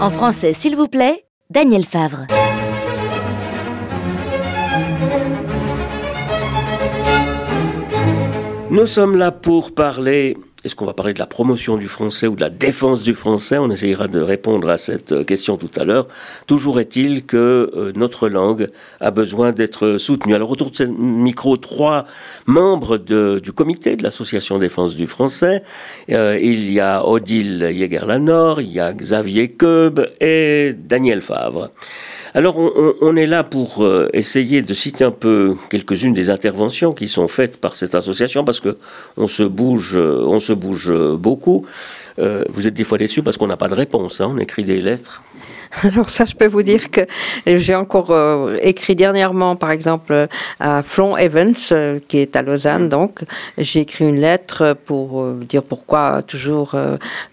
En français, s'il vous plaît, Daniel Favre. Nous sommes là pour parler est-ce qu'on va parler de la promotion du français ou de la défense du français? On essayera de répondre à cette euh, question tout à l'heure. Toujours est-il que euh, notre langue a besoin d'être soutenue. Alors autour de ce micro, trois membres du comité de l'association défense du français. Euh, il y a Odile Jäger-Lanor, il y a Xavier Keub et Daniel Favre. Alors on, est là pour euh, essayer de citer un peu quelques-unes des interventions qui sont faites par cette association parce que on se bouge, euh, on se bouge beaucoup. Euh, vous êtes des fois déçus parce qu'on n'a pas de réponse. Hein. on écrit des lettres. Alors ça, je peux vous dire que j'ai encore euh, écrit dernièrement, par exemple, à Flon Evans, euh, qui est à Lausanne, donc j'ai écrit une lettre pour dire pourquoi toujours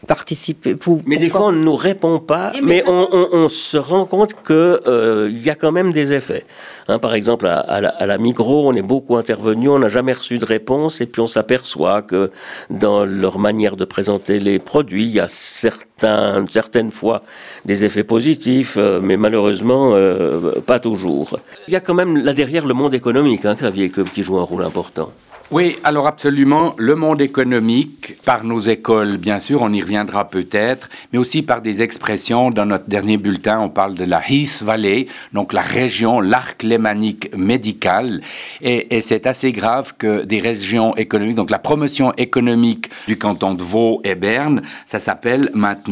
participer. mais des fois, on ne nous répond pas, mais, on, se rend compte qu'il y a quand même des effets. Hein, par exemple, à, la, à, Migros, on est beaucoup intervenu, on n'a jamais reçu de réponse, et puis on s'aperçoit que dans leur manière de présenter les produits, il y a certains, certaines fois des effets positifs, euh, mais malheureusement euh, pas toujours. Il y a quand même là derrière le monde économique, hein, Xavier, qui joue un rôle important. Oui, alors absolument, le monde économique, par nos écoles, bien sûr, on y reviendra peut-être, mais aussi par des expressions. Dans notre dernier bulletin, on parle de la Heath Valley, donc la région, l'arc lémanique médical. Et, et c'est assez grave que des régions économiques, donc la promotion économique du canton de Vaud et Berne, ça s'appelle maintenant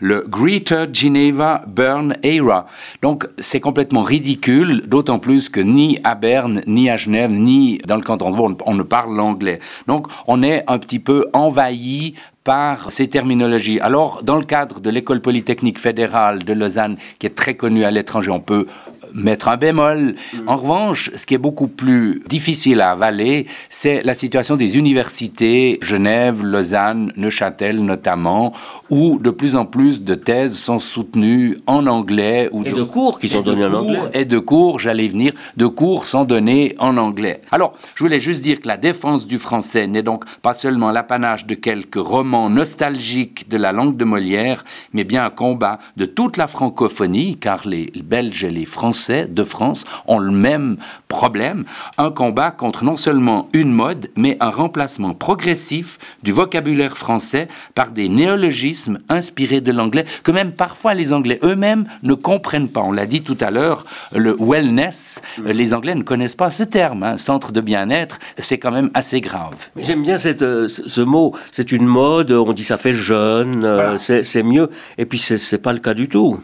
le Greater Geneva Bern Era. Donc c'est complètement ridicule, d'autant plus que ni à Berne, ni à Genève, ni dans le canton de Vaud, on parle l'anglais. Donc, on est un petit peu envahi par ces terminologies. Alors, dans le cadre de l'école polytechnique fédérale de Lausanne, qui est très connue à l'étranger, on peut mettre un bémol. En revanche, ce qui est beaucoup plus difficile à avaler, c'est la situation des universités, Genève, Lausanne, Neuchâtel notamment, où de plus en plus de thèses sont soutenues en anglais. Ou et de, cours qui sont donnés en anglais. Et de cours, j'allais venir, de cours sont donnés en anglais. Alors, je voulais juste dire que la défense du français n'est donc pas seulement l'apanage de quelques romans nostalgiques de la langue de Molière, mais bien un combat de toute la francophonie, car les Belges et les Français de France ont le même problème, un combat contre non seulement une mode, mais un remplacement progressif du vocabulaire français par des néologismes inspirés de l'anglais, que même parfois les Anglais eux-mêmes ne comprennent pas. On l'a dit tout à l'heure, le wellness, les Anglais ne connaissent pas ce terme, hein. centre de bien-être, c'est quand même assez grave. J'aime bien euh, ce mot, c'est une mode, on dit ça fait jeune, euh, c'est mieux, et puis c'est pas le cas du tout.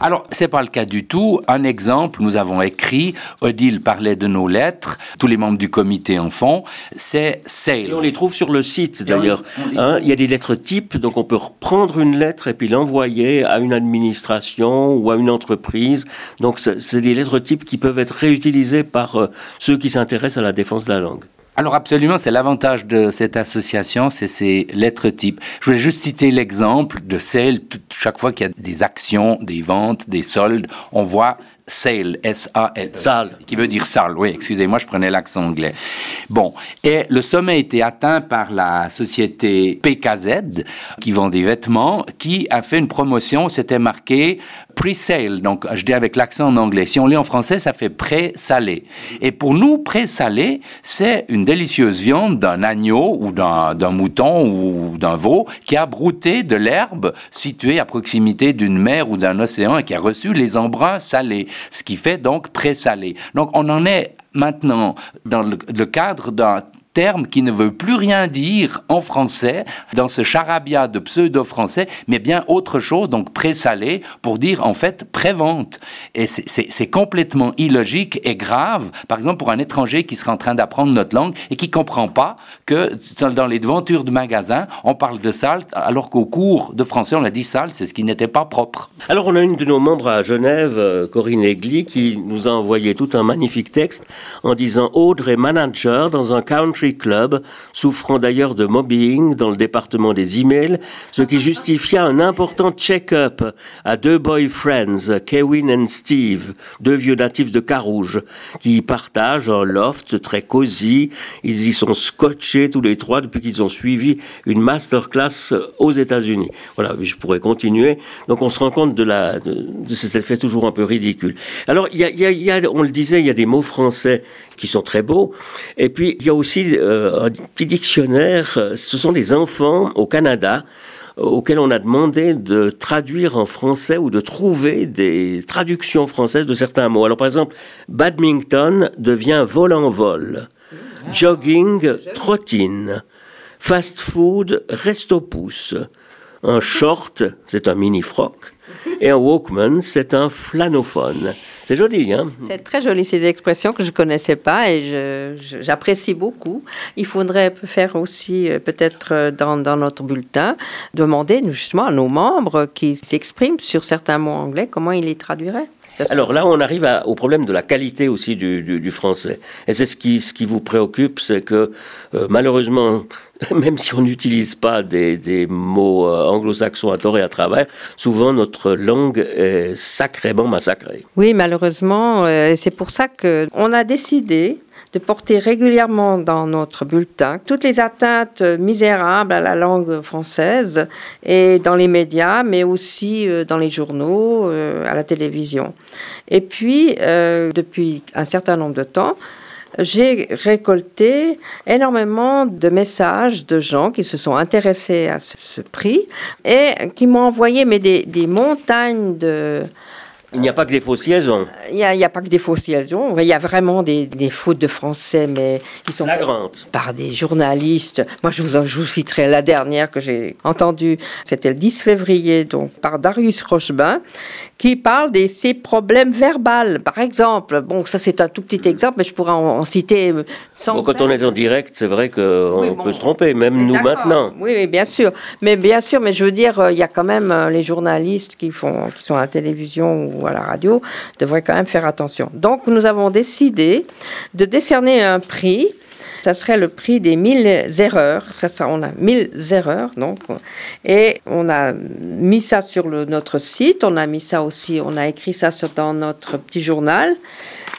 Alors, c'est pas le cas du tout. Un exemple, nous avons écrit, Odile parlait de nos lettres, tous les membres du comité en font, c'est SAIL. Et on les trouve sur le site d'ailleurs. Hein, il y a des lettres types, donc on peut reprendre une lettre et puis l'envoyer à une administration ou à une entreprise. Donc, c'est des lettres types qui peuvent être réutilisées par euh, ceux qui s'intéressent à la défense de la langue. Alors absolument, c'est l'avantage de cette association, c'est ces lettres types. Je voulais juste citer l'exemple de celle, chaque fois qu'il y a des actions, des ventes, des soldes, on voit sale, S-A-L, sale, qui veut dire sale. Oui, excusez-moi, je prenais l'accent anglais. Bon, et le sommet a été atteint par la société PKZ, qui vend des vêtements, qui a fait une promotion, c'était marqué pre-sale, donc je dis avec l'accent en anglais. Si on lit en français, ça fait pré-salé. Et pour nous, pré-salé, c'est une délicieuse viande d'un agneau ou d'un mouton ou d'un veau qui a brouté de l'herbe située à proximité d'une mer ou d'un océan et qui a reçu les embruns salés, ce qui fait donc pré-salé. Donc on en est maintenant dans le cadre d'un terme qui ne veut plus rien dire en français, dans ce charabia de pseudo-français, mais bien autre chose, donc présalé, pour dire en fait prévente. Et c'est complètement illogique et grave, par exemple pour un étranger qui serait en train d'apprendre notre langue et qui comprend pas que dans les devantures de magasin, on parle de salt, alors qu'au cours de français, on a dit salt, c'est ce qui n'était pas propre. Alors on a une de nos membres à Genève, euh, Corinne Egli, qui nous a envoyé tout un magnifique texte en disant Audrey manager dans un country Club, souffrant d'ailleurs de mobbing dans le département des emails, ce qui justifia un important check-up à deux boyfriends, Kevin et Steve, deux vieux natifs de Carouge, qui partagent un loft très cosy. Ils y sont scotchés tous les trois depuis qu'ils ont suivi une masterclass aux États-Unis. Voilà, je pourrais continuer. Donc on se rend compte de, la, de, cet effet toujours un peu ridicule. Alors, il y a, y a, on le disait, il y a des mots français qui sont très beaux. Et puis, il y a aussi euh, un petit dictionnaire. Ce sont des enfants au Canada auxquels on a demandé de traduire en français ou de trouver des traductions françaises de certains mots. Alors, par exemple, badminton devient vol en vol. Jogging, trottine. Fast food, resto pouce. Un short, c'est un mini-froc. Et un Walkman, c'est un flanophone. C'est joli, hein? C'est très joli, ces expressions que je ne connaissais pas et j'apprécie beaucoup. Il faudrait faire aussi, euh, peut-être euh, dans, dans, notre bulletin, demander justement à nos membres qui s'expriment sur certains mots anglais, comment ils les traduiraient. Alors là, on arrive au problème de la qualité aussi du, français. Et c'est ce qui, ce qui vous préoccupe, c'est que euh, malheureusement, même si on n'utilise pas des, mots euh, anglo-saxons à tort et à travers, souvent notre langue est sacrément massacrée. Oui, malheureusement, euh, c'est pour ça qu'on a décidé de porter régulièrement dans notre bulletin toutes les atteintes misérables à la langue française et dans les médias, mais aussi euh, dans les journaux, euh, à la télévision. Et puis, euh, depuis un certain nombre de temps, j'ai récolté énormément de messages de gens qui se sont intéressés à ce, prix et qui m'ont envoyé mais des, des montagnes de, il n'y a pas que des fausses liaisons. Il n'y a, pas que des fausses liaisons. Il y a vraiment des, fautes de français, mais qui sont faites par des journalistes. Moi, je vous, je vous citerai la dernière que j'ai entendue. C'était le 10 février, donc par Darius Rochebin, qui parle de ses problèmes verbaux. Par exemple, bon, ça c'est un tout petit exemple, mais je pourrais en, citer. Bon, quand on est en direct, c'est vrai qu'on peut se tromper, même nous maintenant. Oui, bien sûr. Mais bien sûr, mais je veux dire, euh, il y a quand même euh, les journalistes qui font, qui sont à la télévision ou à la radio, devraient quand même faire attention. Donc, nous avons décidé de décerner un prix ça serait le prix des 1000 erreurs. Ça, ça, on a 1000 erreurs, donc. Et on a mis ça sur le, notre site. On a mis ça aussi, on a écrit ça dans notre petit journal.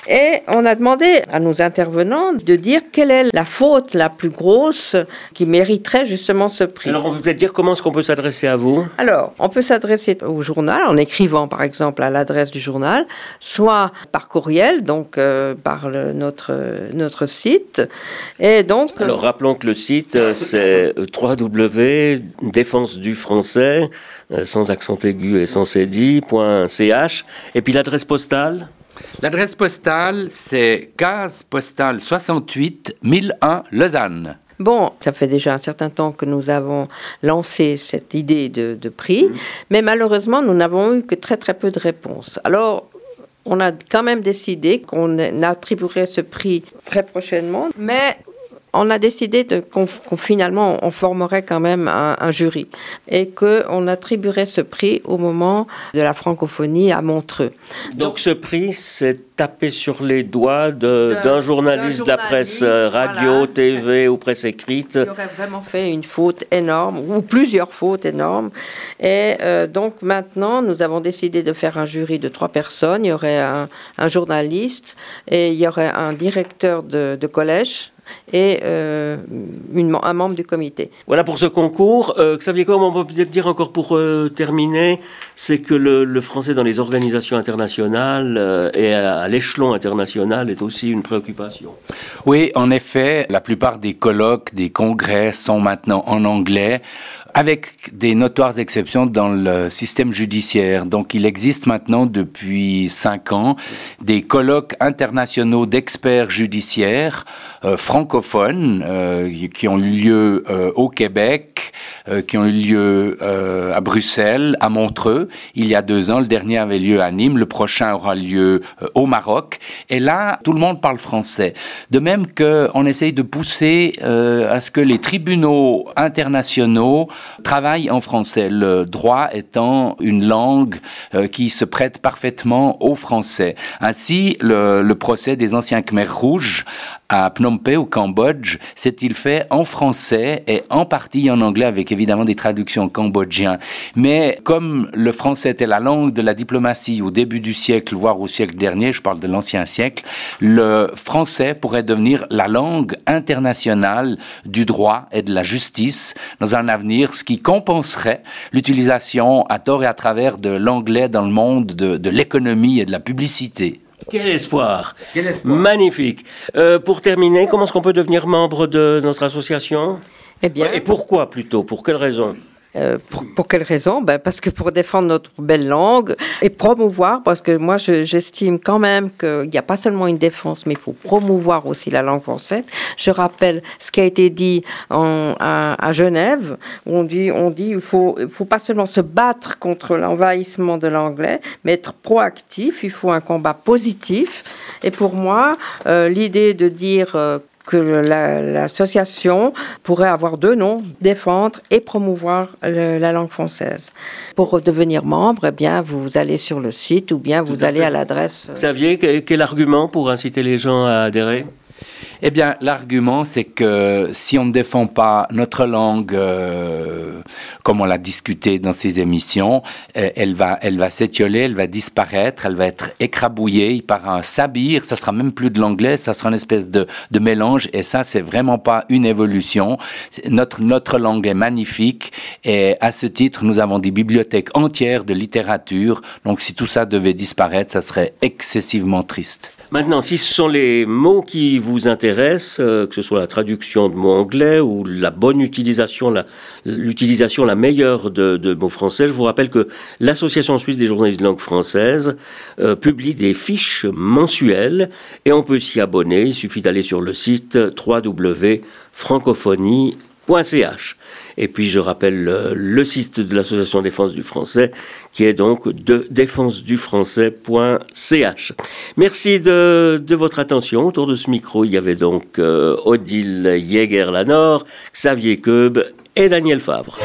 Et on a demandé à nos intervenants de dire quelle est la faute la plus grosse qui mériterait justement ce prix. Alors, on peut peut-être dire comment est-ce qu'on peut s'adresser à vous? Alors, on peut s'adresser au journal en écrivant par exemple à l'adresse du journal, soit par courriel, donc euh, par le, notre, notre site. Et donc. Euh, Alors, rappelons que le site, euh, c'est www.défense du français, sans accent aigu et sans cédit.ch. Et puis l'adresse postale L'adresse postale, c'est case postale 68 1001 Lausanne. Bon, ça fait déjà un certain temps que nous avons lancé cette idée de, prix, mm. mais malheureusement, nous n'avons eu que très très peu de réponses. Alors, on a quand même décidé qu'on attribuerait ce prix très prochainement, mais on a décidé qu'on, finalement on formerait quand même un, jury et qu'on attribuerait ce prix au moment de la francophonie à Montreux. Donc, ce prix, c'est tapé sur les doigts d'un journaliste, de la presse euh, radio, TV ou presse écrite. Qui aurait vraiment fait une faute énorme ou plusieurs fautes énormes. Et euh, donc maintenant, nous avons décidé de faire un jury de trois personnes. Il y aurait un, journaliste et il y aurait un directeur de collège et euh, un membre du comité. Voilà pour ce concours. Euh, Xavier comme on peut peut-être dire encore pour euh, terminer, c'est que le, français dans les organisations internationales et à, l'échelon international est aussi une préoccupation. Oui, en effet, la plupart des colloques, des congrès sont maintenant en anglais avec des notoires exceptions dans le système judiciaire. Donc il existe maintenant depuis cinq ans des colloques internationaux d'experts judiciaires euh, francophones euh, qui ont eu lieu euh, au Québec, qui ont eu lieu à Bruxelles, à Montreux. Il y a deux ans, le dernier avait lieu à Nîmes, le prochain aura lieu au Maroc. Et là, tout le monde parle français. De même qu'on essaye de pousser à ce que les tribunaux internationaux travaillent en français, le droit étant une langue qui se prête parfaitement au français. Ainsi, le, le procès des anciens Khmers rouges à Phnom Penh au Cambodge, c'est-il fait en français et en partie en anglais avec évidemment des traductions cambodgiennes. Mais comme le français était la langue de la diplomatie au début du siècle, voire au siècle dernier, je parle de l'ancien siècle, le français pourrait devenir la langue internationale du droit et de la justice dans un avenir, ce qui compenserait l'utilisation à tort et à travers de l'anglais dans le monde de, de l'économie et de la publicité. Quel espoir. Magnifique. Euh, pour terminer, comment est-ce qu'on peut devenir membre de notre association? Eh bien, Et pourquoi plutôt? Pour quelles raisons Euh, pour, pour quelle raison? Ben Parce que pour défendre notre belle langue et promouvoir, parce que moi je- j'estime quand même qu'il n'y a pas seulement une défense, mais il faut promouvoir aussi la langue française. Je rappelle ce qui a été dit à, Genève, où on dit, on dit il faut, il faut pas seulement se battre contre l'envahissement de l'anglais, mais être proactif, il faut un combat positif. Et pour moi, euh, l'idée de dire... que la- l'association pourrait avoir deux noms, défendre et promouvoir le- la langue française. Pour devenir membre, eh bien, vous allez sur le site ou bien vous allez à l'adresse. euh, Xavier, que- quel argument pour inciter les gens à adhérer? Eh bien, l'argument, c'est que si on ne défend pas notre langue, euh, comme on l'a discuté dans ces émissions, euh, elle va, elle va s'étioler, elle va disparaître, elle va être écrabouillée par un sabir. Ça sera même plus de l'anglais, ça sera une espèce de, de mélange. Et ça, c'est vraiment pas une évolution. Notre, notre langue est magnifique. Et à ce titre, nous avons des bibliothèques entières de littérature. Donc, si tout ça devait disparaître, ça serait excessivement triste. Maintenant, si ce sont les mots qui vous intéressent, euh, que ce soit la traduction de mots anglais ou la bonne utilisation, l'utilisation la, meilleure de, mots français, je vous rappelle que l'Association suisse des journalistes de langue française euh, publie des fiches mensuelles et on peut s'y abonner. Il suffit d'aller sur le site www.francophonie.ch. Et puis je rappelle le, site de l'Association Défense du Français qui est donc de défensedufrançais.ch. Merci de, de votre attention. Autour de ce micro, il y avait donc euh, Odile Jäger-Lanor, Xavier Keub et Daniel Favre.